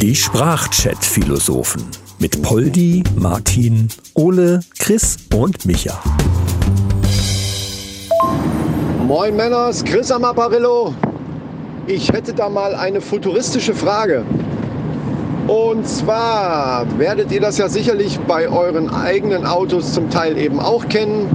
Die Sprachchat-Philosophen mit Poldi, Martin, Ole, Chris und Micha. Moin Männers, Chris am Apparillo. Ich hätte da mal eine futuristische Frage. Und zwar werdet ihr das ja sicherlich bei euren eigenen Autos zum Teil eben auch kennen.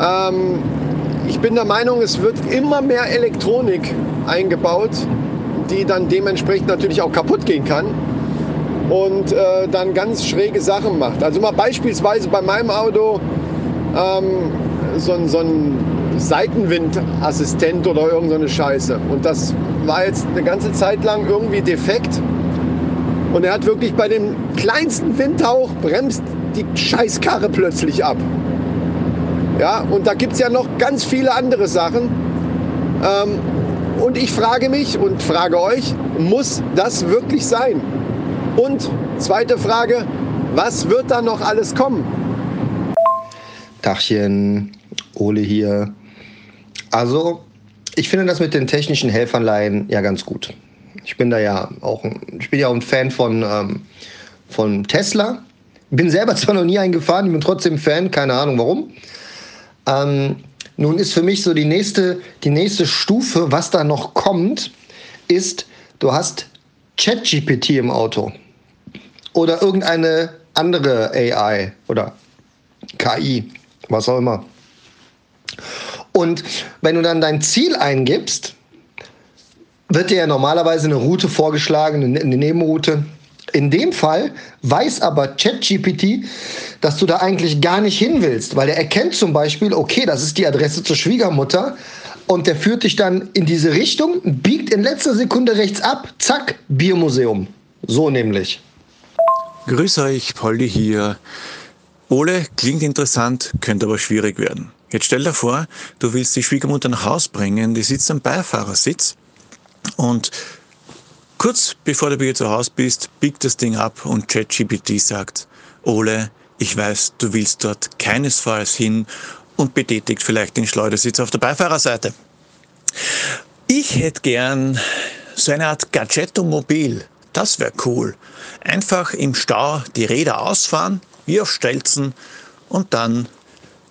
Ähm, ich bin der Meinung, es wird immer mehr Elektronik eingebaut, die dann dementsprechend natürlich auch kaputt gehen kann und äh, dann ganz schräge Sachen macht. Also mal beispielsweise bei meinem Auto ähm, so, so ein Seitenwindassistent oder irgendeine so Scheiße. Und das war jetzt eine ganze Zeit lang irgendwie defekt. Und er hat wirklich bei dem kleinsten Windhauch bremst die Scheißkarre plötzlich ab. Ja, und da gibt es ja noch ganz viele andere Sachen. Ähm, und ich frage mich und frage euch, muss das wirklich sein? Und zweite Frage, was wird da noch alles kommen? Dachchen, Ole hier. Also, ich finde das mit den technischen Helferlein ja ganz gut. Ich bin da ja auch ein, ich bin ja auch ein Fan von, ähm, von Tesla. Bin selber zwar noch nie eingefahren, ich bin trotzdem Fan, keine Ahnung warum. Ähm, nun ist für mich so die nächste, die nächste Stufe, was da noch kommt, ist, du hast ChatGPT im Auto oder irgendeine andere AI oder KI, was auch immer. Und wenn du dann dein Ziel eingibst, wird dir ja normalerweise eine Route vorgeschlagen, eine Nebenroute. In dem Fall weiß aber ChatGPT, dass du da eigentlich gar nicht hin willst, weil er erkennt zum Beispiel, okay, das ist die Adresse zur Schwiegermutter und der führt dich dann in diese Richtung, biegt in letzter Sekunde rechts ab, zack, Biermuseum. So nämlich. Grüß euch, Polly hier. Ole klingt interessant, könnte aber schwierig werden. Jetzt stell dir vor, du willst die Schwiegermutter nach Haus bringen, die sitzt am Beifahrersitz und kurz bevor du wieder zu Hause bist, biegt das Ding ab und ChatGPT sagt, Ole, ich weiß, du willst dort keinesfalls hin und betätigt vielleicht den Schleudersitz auf der Beifahrerseite. Ich hätte gern so eine Art Gadgetto-Mobil. Das wäre cool. Einfach im Stau die Räder ausfahren, wie auf Stelzen und dann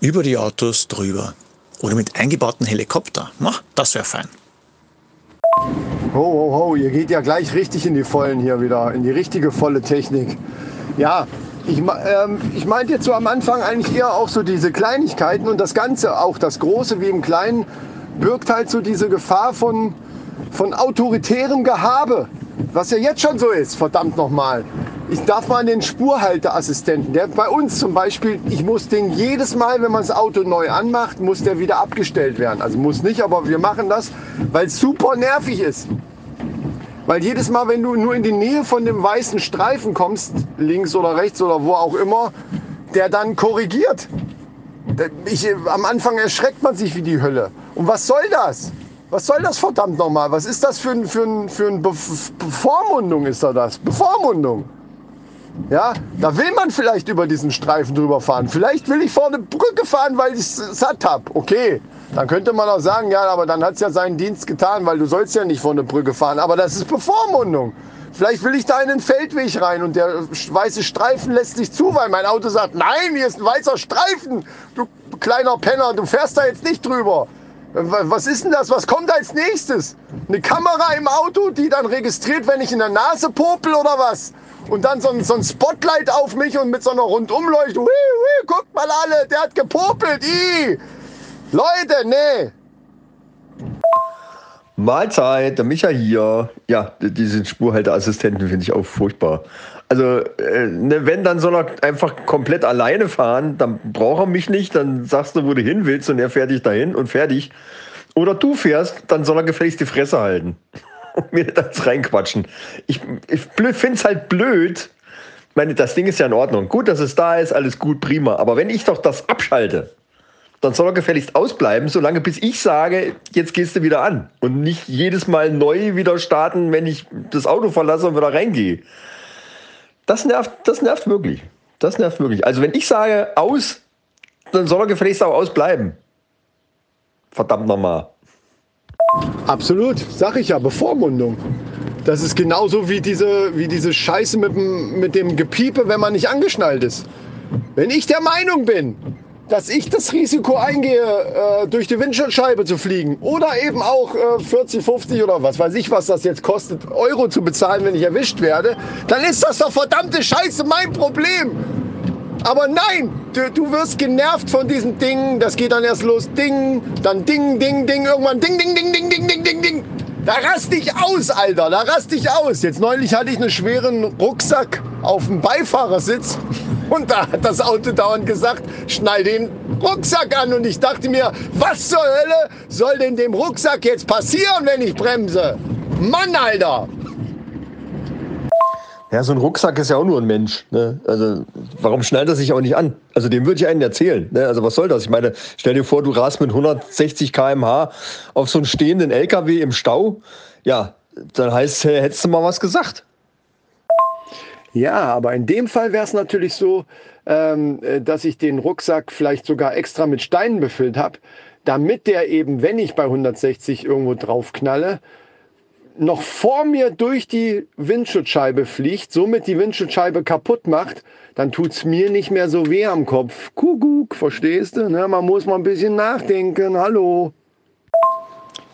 über die Autos drüber. Oder mit eingebauten Helikopter. Das wäre fein. Ho, ho, ho, ihr geht ja gleich richtig in die Vollen hier wieder, in die richtige volle Technik. Ja, ich, ähm, ich meinte jetzt so am Anfang eigentlich eher auch so diese Kleinigkeiten und das Ganze, auch das Große wie im Kleinen, birgt halt so diese Gefahr von, von autoritärem Gehabe. Was ja jetzt schon so ist, verdammt nochmal. Ich darf mal an den Spurhalteassistenten, der bei uns zum Beispiel, ich muss den jedes Mal, wenn man das Auto neu anmacht, muss der wieder abgestellt werden. Also muss nicht, aber wir machen das, weil es super nervig ist. Weil jedes Mal, wenn du nur in die Nähe von dem weißen Streifen kommst, links oder rechts oder wo auch immer, der dann korrigiert. Ich, am Anfang erschreckt man sich wie die Hölle. Und was soll das? Was soll das verdammt nochmal? Was ist das für ein, für ein, für ein Be Bevormundung ist da das? Bevormundung. Ja, da will man vielleicht über diesen Streifen drüber fahren. Vielleicht will ich vor eine Brücke fahren, weil ich es satt habe. Okay, dann könnte man auch sagen, ja, aber dann hat es ja seinen Dienst getan, weil du sollst ja nicht vor eine Brücke fahren. Aber das ist Bevormundung. Vielleicht will ich da in den Feldweg rein und der weiße Streifen lässt sich zu, weil mein Auto sagt, nein, hier ist ein weißer Streifen. Du kleiner Penner, du fährst da jetzt nicht drüber. Was ist denn das? Was kommt als nächstes? Eine Kamera im Auto, die dann registriert, wenn ich in der Nase popel oder was? Und dann so ein, so ein Spotlight auf mich und mit so einer Rundumleuchtung. Hui, hui, guckt mal alle, der hat gepopelt. Ih. Leute, nee. Mahlzeit, der Micha hier. Ja, diese Spurhalteassistenten finde ich auch furchtbar. Also, äh, ne, wenn, dann soll er einfach komplett alleine fahren, dann braucht er mich nicht, dann sagst du, wo du hin willst und er fährt dich dahin und fertig. Oder du fährst, dann soll er gefälligst die Fresse halten und mir das reinquatschen. Ich, ich finde es halt blöd. Ich meine, das Ding ist ja in Ordnung. Gut, dass es da ist, alles gut, prima. Aber wenn ich doch das abschalte, dann soll er gefälligst ausbleiben, solange bis ich sage, jetzt gehst du wieder an. Und nicht jedes Mal neu wieder starten, wenn ich das Auto verlasse und wieder reingehe. Das nervt, das nervt wirklich. Das nervt wirklich. Also wenn ich sage aus, dann soll er gefälligst auch ausbleiben. Verdammt nochmal. Absolut, sag ich ja, Bevormundung. Das ist genauso wie diese, wie diese Scheiße mit dem, mit dem Gepiepe, wenn man nicht angeschnallt ist. Wenn ich der Meinung bin, dass ich das Risiko eingehe, äh, durch die Windschutzscheibe zu fliegen oder eben auch äh, 40, 50 oder was weiß ich, was das jetzt kostet, Euro zu bezahlen, wenn ich erwischt werde, dann ist das doch verdammte Scheiße mein Problem. Aber nein, du, du wirst genervt von diesen Dingen. Das geht dann erst los, Ding, dann Ding, Ding, Ding, irgendwann Ding, Ding, Ding, Ding, Ding, Ding, Ding, Ding. Da rast ich aus, Alter, da rast ich aus. Jetzt neulich hatte ich einen schweren Rucksack auf dem Beifahrersitz und da hat das Auto dauernd gesagt, schnall den Rucksack an. Und ich dachte mir, was zur Hölle soll denn dem Rucksack jetzt passieren, wenn ich bremse? Mann, Alter! Ja, so ein Rucksack ist ja auch nur ein Mensch. Ne? Also warum schnallt er sich auch nicht an? Also dem würde ich einen erzählen. Ne? Also was soll das? Ich meine, stell dir vor, du rast mit 160 km/h auf so einen stehenden LKW im Stau. Ja, dann heißt, hättest du mal was gesagt. Ja, aber in dem Fall wäre es natürlich so, ähm, äh, dass ich den Rucksack vielleicht sogar extra mit Steinen befüllt habe, damit der eben, wenn ich bei 160 irgendwo draufknalle, noch vor mir durch die Windschutzscheibe fliegt, somit die Windschutzscheibe kaputt macht, dann tut es mir nicht mehr so weh am Kopf. Kuckuck, verstehst du? Ne? Man muss mal ein bisschen nachdenken. Hallo.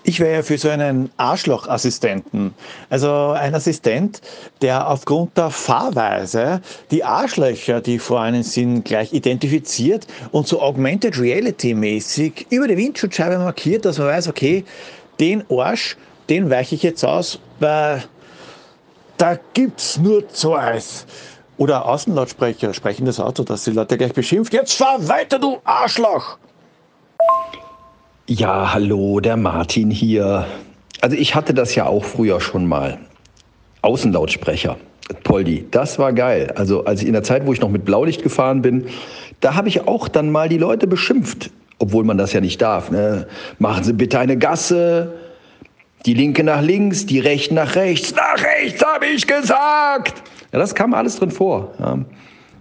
Ich wäre ja für so einen Arschlochassistenten. Also ein Assistent, der aufgrund der Fahrweise die Arschlöcher, die vor einem sind, gleich identifiziert und so Augmented Reality mäßig über die Windschutzscheibe markiert, dass man weiß, okay, den Arsch, den weiche ich jetzt aus, weil da gibt's nur Zeus. Oder Außenlautsprecher, sprechendes Auto, dass die Leute gleich beschimpft. Jetzt fahr weiter, du Arschloch! Ja, hallo, der Martin hier. Also ich hatte das ja auch früher schon mal. Außenlautsprecher. Poldi, das war geil. Also als ich in der Zeit, wo ich noch mit Blaulicht gefahren bin, da habe ich auch dann mal die Leute beschimpft, obwohl man das ja nicht darf. Ne? Machen Sie bitte eine Gasse, die linke nach links, die rechte nach rechts. Nach rechts habe ich gesagt. Ja, das kam alles drin vor. Ja.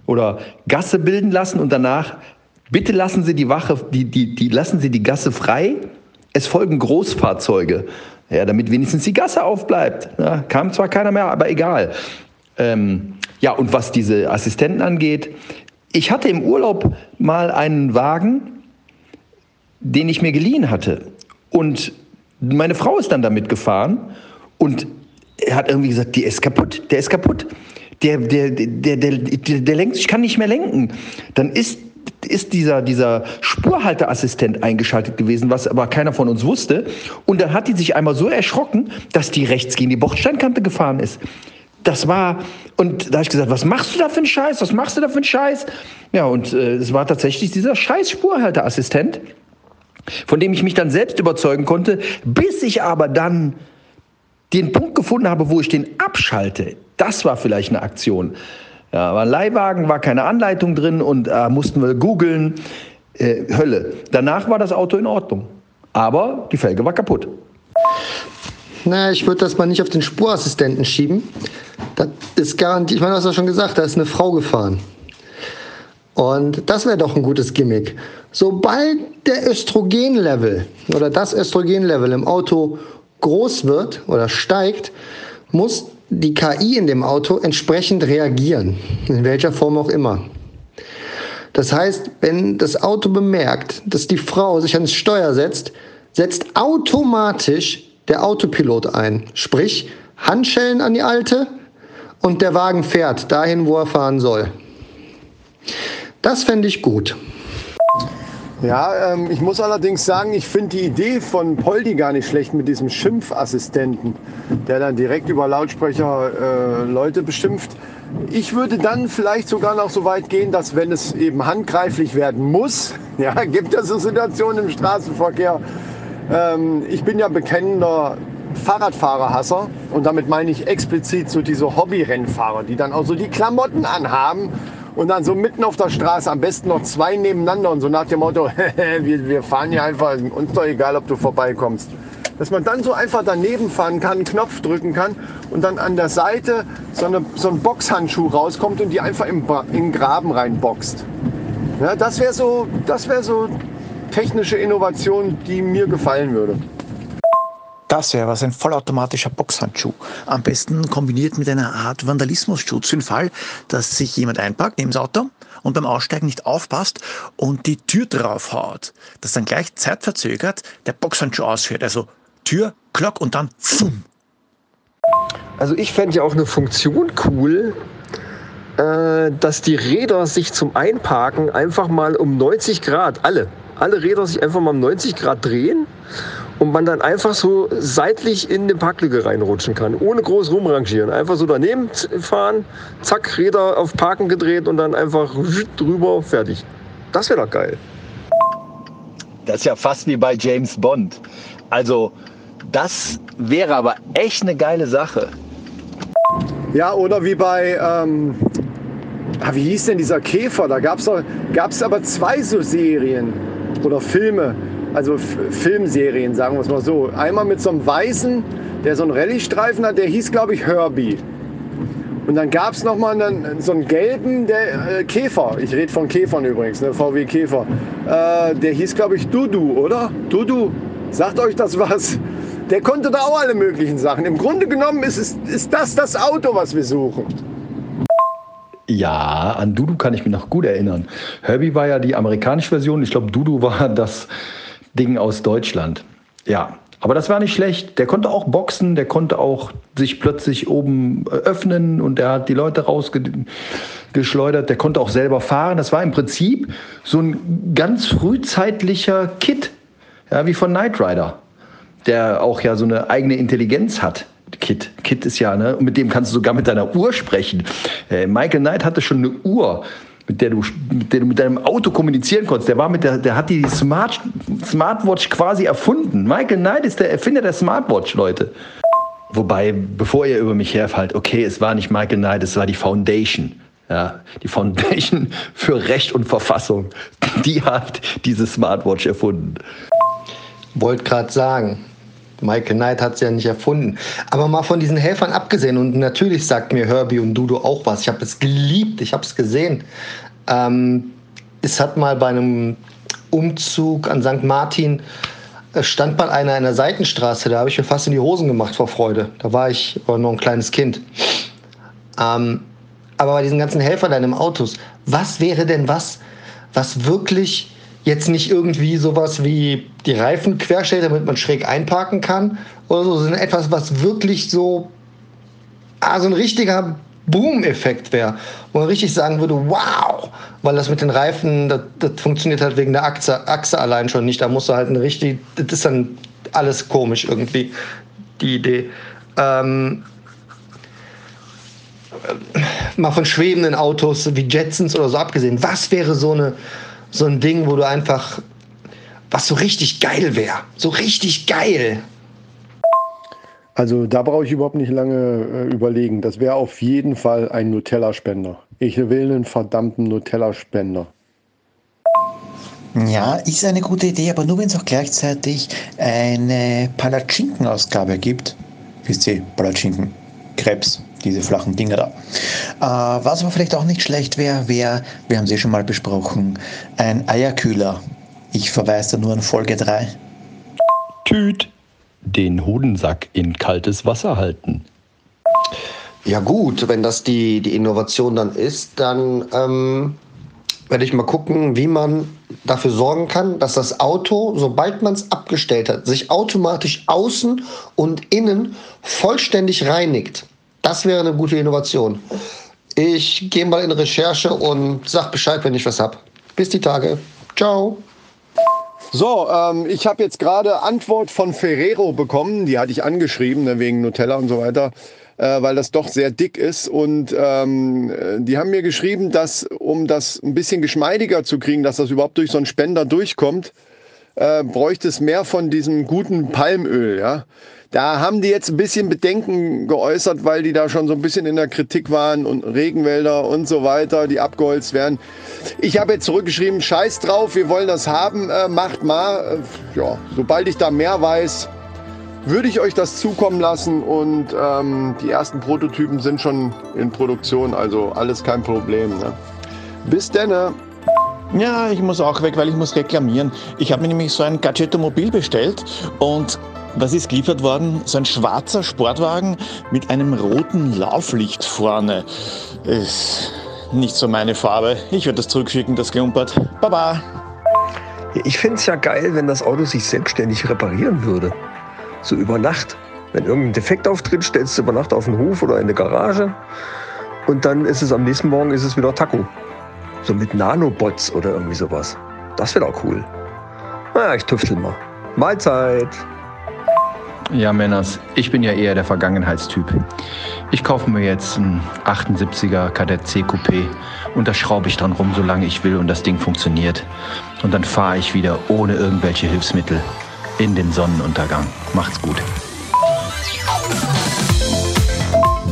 Oder Gasse bilden lassen und danach Bitte lassen Sie die Wache, die, die, die lassen Sie die Gasse frei. Es folgen Großfahrzeuge, ja, damit wenigstens die Gasse aufbleibt. Ja, kam zwar keiner mehr, aber egal. Ähm, ja, und was diese Assistenten angeht, ich hatte im Urlaub mal einen Wagen, den ich mir geliehen hatte. Und meine Frau ist dann damit gefahren und er hat irgendwie gesagt, der ist kaputt, der ist kaputt. Der, der, der, der, der, der lenkt, ich kann nicht mehr lenken. Dann ist ist dieser, dieser Spurhalteassistent eingeschaltet gewesen, was aber keiner von uns wusste. Und dann hat die sich einmal so erschrocken, dass die rechts gegen die Bordsteinkante gefahren ist. Das war, und da habe ich gesagt, was machst du da für einen Scheiß? Was machst du da für einen Scheiß? Ja, und äh, es war tatsächlich dieser scheiß Spurhalteassistent, von dem ich mich dann selbst überzeugen konnte, bis ich aber dann den Punkt gefunden habe, wo ich den abschalte. Das war vielleicht eine Aktion. Ja, war ein Leihwagen, war keine Anleitung drin und äh, mussten wir googeln. Äh, Hölle. Danach war das Auto in Ordnung. Aber die Felge war kaputt. Naja, ich würde das mal nicht auf den Spurassistenten schieben. Das ist garantiert, ich meine, du hast ja schon gesagt, da ist eine Frau gefahren. Und das wäre doch ein gutes Gimmick. Sobald der Östrogenlevel oder das Östrogenlevel im Auto groß wird oder steigt, muss die KI in dem Auto entsprechend reagieren, in welcher Form auch immer. Das heißt, wenn das Auto bemerkt, dass die Frau sich ans Steuer setzt, setzt automatisch der Autopilot ein. Sprich, Handschellen an die Alte und der Wagen fährt dahin, wo er fahren soll. Das fände ich gut. Ja, ähm, ich muss allerdings sagen, ich finde die Idee von Poldi gar nicht schlecht mit diesem Schimpfassistenten, der dann direkt über Lautsprecher äh, Leute beschimpft. Ich würde dann vielleicht sogar noch so weit gehen, dass wenn es eben handgreiflich werden muss, ja, gibt es so Situationen im Straßenverkehr. Ähm, ich bin ja bekennender Fahrradfahrerhasser und damit meine ich explizit so diese Hobbyrennfahrer, die dann auch so die Klamotten anhaben und dann so mitten auf der Straße, am besten noch zwei nebeneinander und so nach dem Motto, wir, wir fahren hier einfach, uns doch egal, ob du vorbeikommst. Dass man dann so einfach daneben fahren kann, einen Knopf drücken kann und dann an der Seite so, eine, so ein Boxhandschuh rauskommt und die einfach im, in den Graben reinboxt. Ja, das wäre so, wär so technische Innovation, die mir gefallen würde. Das wäre was, ein vollautomatischer Boxhandschuh. Am besten kombiniert mit einer Art Vandalismusschutz für den Fall, dass sich jemand einpackt neben das Auto und beim Aussteigen nicht aufpasst und die Tür draufhaut, dass dann gleich zeitverzögert der Boxhandschuh ausfährt. Also Tür, Glock und dann fumm. Also ich fände ja auch eine Funktion cool, äh, dass die Räder sich zum Einparken einfach mal um 90 Grad, alle, alle Räder sich einfach mal um 90 Grad drehen und man dann einfach so seitlich in eine Parklücke reinrutschen kann, ohne groß rumrangieren. Einfach so daneben fahren, zack, Räder auf Parken gedreht und dann einfach drüber, fertig. Das wäre doch geil. Das ist ja fast wie bei James Bond. Also, das wäre aber echt eine geile Sache. Ja, oder wie bei, ähm, ah, wie hieß denn dieser Käfer? Da gab es aber zwei so Serien oder Filme, also Filmserien, sagen wir es mal so. Einmal mit so einem Weißen, der so einen Rallye-Streifen hat, der hieß, glaube ich, Herbie. Und dann gab es nochmal einen, so einen gelben der, äh, Käfer. Ich rede von Käfern übrigens, ne? VW Käfer. Äh, der hieß, glaube ich, Dudu, oder? Dudu. Sagt euch das was? Der konnte da auch alle möglichen Sachen. Im Grunde genommen ist, es, ist das das Auto, was wir suchen. Ja, an Dudu kann ich mich noch gut erinnern. Herbie war ja die amerikanische Version. Ich glaube, Dudu war das Ding aus Deutschland. Ja, aber das war nicht schlecht. Der konnte auch boxen, der konnte auch sich plötzlich oben äh, öffnen und er hat die Leute rausgeschleudert. Der konnte auch selber fahren. Das war im Prinzip so ein ganz frühzeitlicher Kit, ja, wie von Knight Rider, der auch ja so eine eigene Intelligenz hat. Kit. Kit ist ja, ne, mit dem kannst du sogar mit deiner Uhr sprechen. Äh, Michael Knight hatte schon eine Uhr mit der du mit, der du mit deinem Auto kommunizieren konntest. Der war mit der, der hat die Smart, Smartwatch quasi erfunden. Michael Knight ist der Erfinder der Smartwatch, Leute. Wobei, bevor ihr über mich herfallt, okay, es war nicht Michael Knight, es war die Foundation. Ja, die Foundation für Recht und Verfassung. Die hat diese Smartwatch erfunden. Wollte gerade sagen, Michael Knight hat es ja nicht erfunden. Aber mal von diesen Helfern abgesehen, und natürlich sagt mir Herbie und Dudo auch was. Ich habe es geliebt, ich habe es gesehen. Ähm, es hat mal bei einem Umzug an St. Martin stand mal einer in der Seitenstraße, da habe ich mir fast in die Hosen gemacht vor Freude. Da war ich war noch ein kleines Kind. Ähm, aber bei diesen ganzen Helfern deinem Autos, was wäre denn was, was wirklich jetzt nicht irgendwie sowas wie die Reifen querstellt, damit man schräg einparken kann oder so, sondern etwas, was wirklich so, ah, so ein richtiger Boom-Effekt wäre, wo man richtig sagen würde, wow, weil das mit den Reifen, das, das funktioniert halt wegen der Achse, Achse allein schon nicht. Da musst du halt eine richtig, das ist dann alles komisch irgendwie, die Idee. Ähm, mal von schwebenden Autos wie Jetsons oder so abgesehen, was wäre so eine so ein Ding, wo du einfach, was so richtig geil wäre. So richtig geil. Also da brauche ich überhaupt nicht lange äh, überlegen. Das wäre auf jeden Fall ein Nutella-Spender. Ich will einen verdammten Nutella-Spender. Ja, ist eine gute Idee, aber nur wenn es auch gleichzeitig eine Palatschinken-Ausgabe gibt. Wisst ihr, Palatschinken, Krebs, diese flachen Dinger da. Äh, was aber vielleicht auch nicht schlecht wäre, wäre, wir haben sie schon mal besprochen, ein Eierkühler. Ich verweise da nur an Folge 3. Tüt. Den Hodensack in kaltes Wasser halten. Ja gut, wenn das die, die Innovation dann ist, dann ähm, werde ich mal gucken, wie man dafür sorgen kann, dass das Auto, sobald man es abgestellt hat, sich automatisch außen und innen vollständig reinigt. Das wäre eine gute Innovation. Ich gehe mal in Recherche und sag Bescheid, wenn ich was hab. Bis die Tage. Ciao. So, ähm, ich habe jetzt gerade Antwort von Ferrero bekommen. Die hatte ich angeschrieben, ne, wegen Nutella und so weiter, äh, weil das doch sehr dick ist. Und ähm, die haben mir geschrieben, dass, um das ein bisschen geschmeidiger zu kriegen, dass das überhaupt durch so einen Spender durchkommt, äh, bräuchte es mehr von diesem guten Palmöl. Ja? Da haben die jetzt ein bisschen Bedenken geäußert, weil die da schon so ein bisschen in der Kritik waren und Regenwälder und so weiter, die abgeholzt werden. Ich habe jetzt zurückgeschrieben, scheiß drauf, wir wollen das haben, äh, macht mal. Äh, ja, sobald ich da mehr weiß, würde ich euch das zukommen lassen und ähm, die ersten Prototypen sind schon in Produktion, also alles kein Problem. Ne? Bis denne. Ja, ich muss auch weg, weil ich muss reklamieren. Ich habe mir nämlich so ein Gadgetomobil bestellt und Was ist geliefert worden? So ein schwarzer Sportwagen mit einem roten Lauflicht vorne. Ist nicht so meine Farbe. Ich werde das zurückschicken, das Klumpert. Baba! Ich finde es ja geil, wenn das Auto sich selbstständig reparieren würde. So über Nacht. Wenn irgendein Defekt auftritt, stellst du über Nacht auf den Hof oder in eine Garage. Und dann ist es am nächsten Morgen ist es wieder Taco. So mit Nanobots oder irgendwie sowas. Das wäre doch cool. Naja, ich tüftel mal. Mahlzeit. Ja, Männers, ich bin ja eher der Vergangenheitstyp. Ich kaufe mir jetzt einen 78er Kadett C Coupé und da schraube ich dran rum, solange ich will und das Ding funktioniert. Und dann fahre ich wieder ohne irgendwelche Hilfsmittel in den Sonnenuntergang. Macht's gut.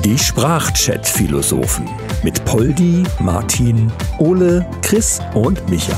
Die Sprachchat-Philosophen mit Poldi, Martin, Ole, Chris und Micha.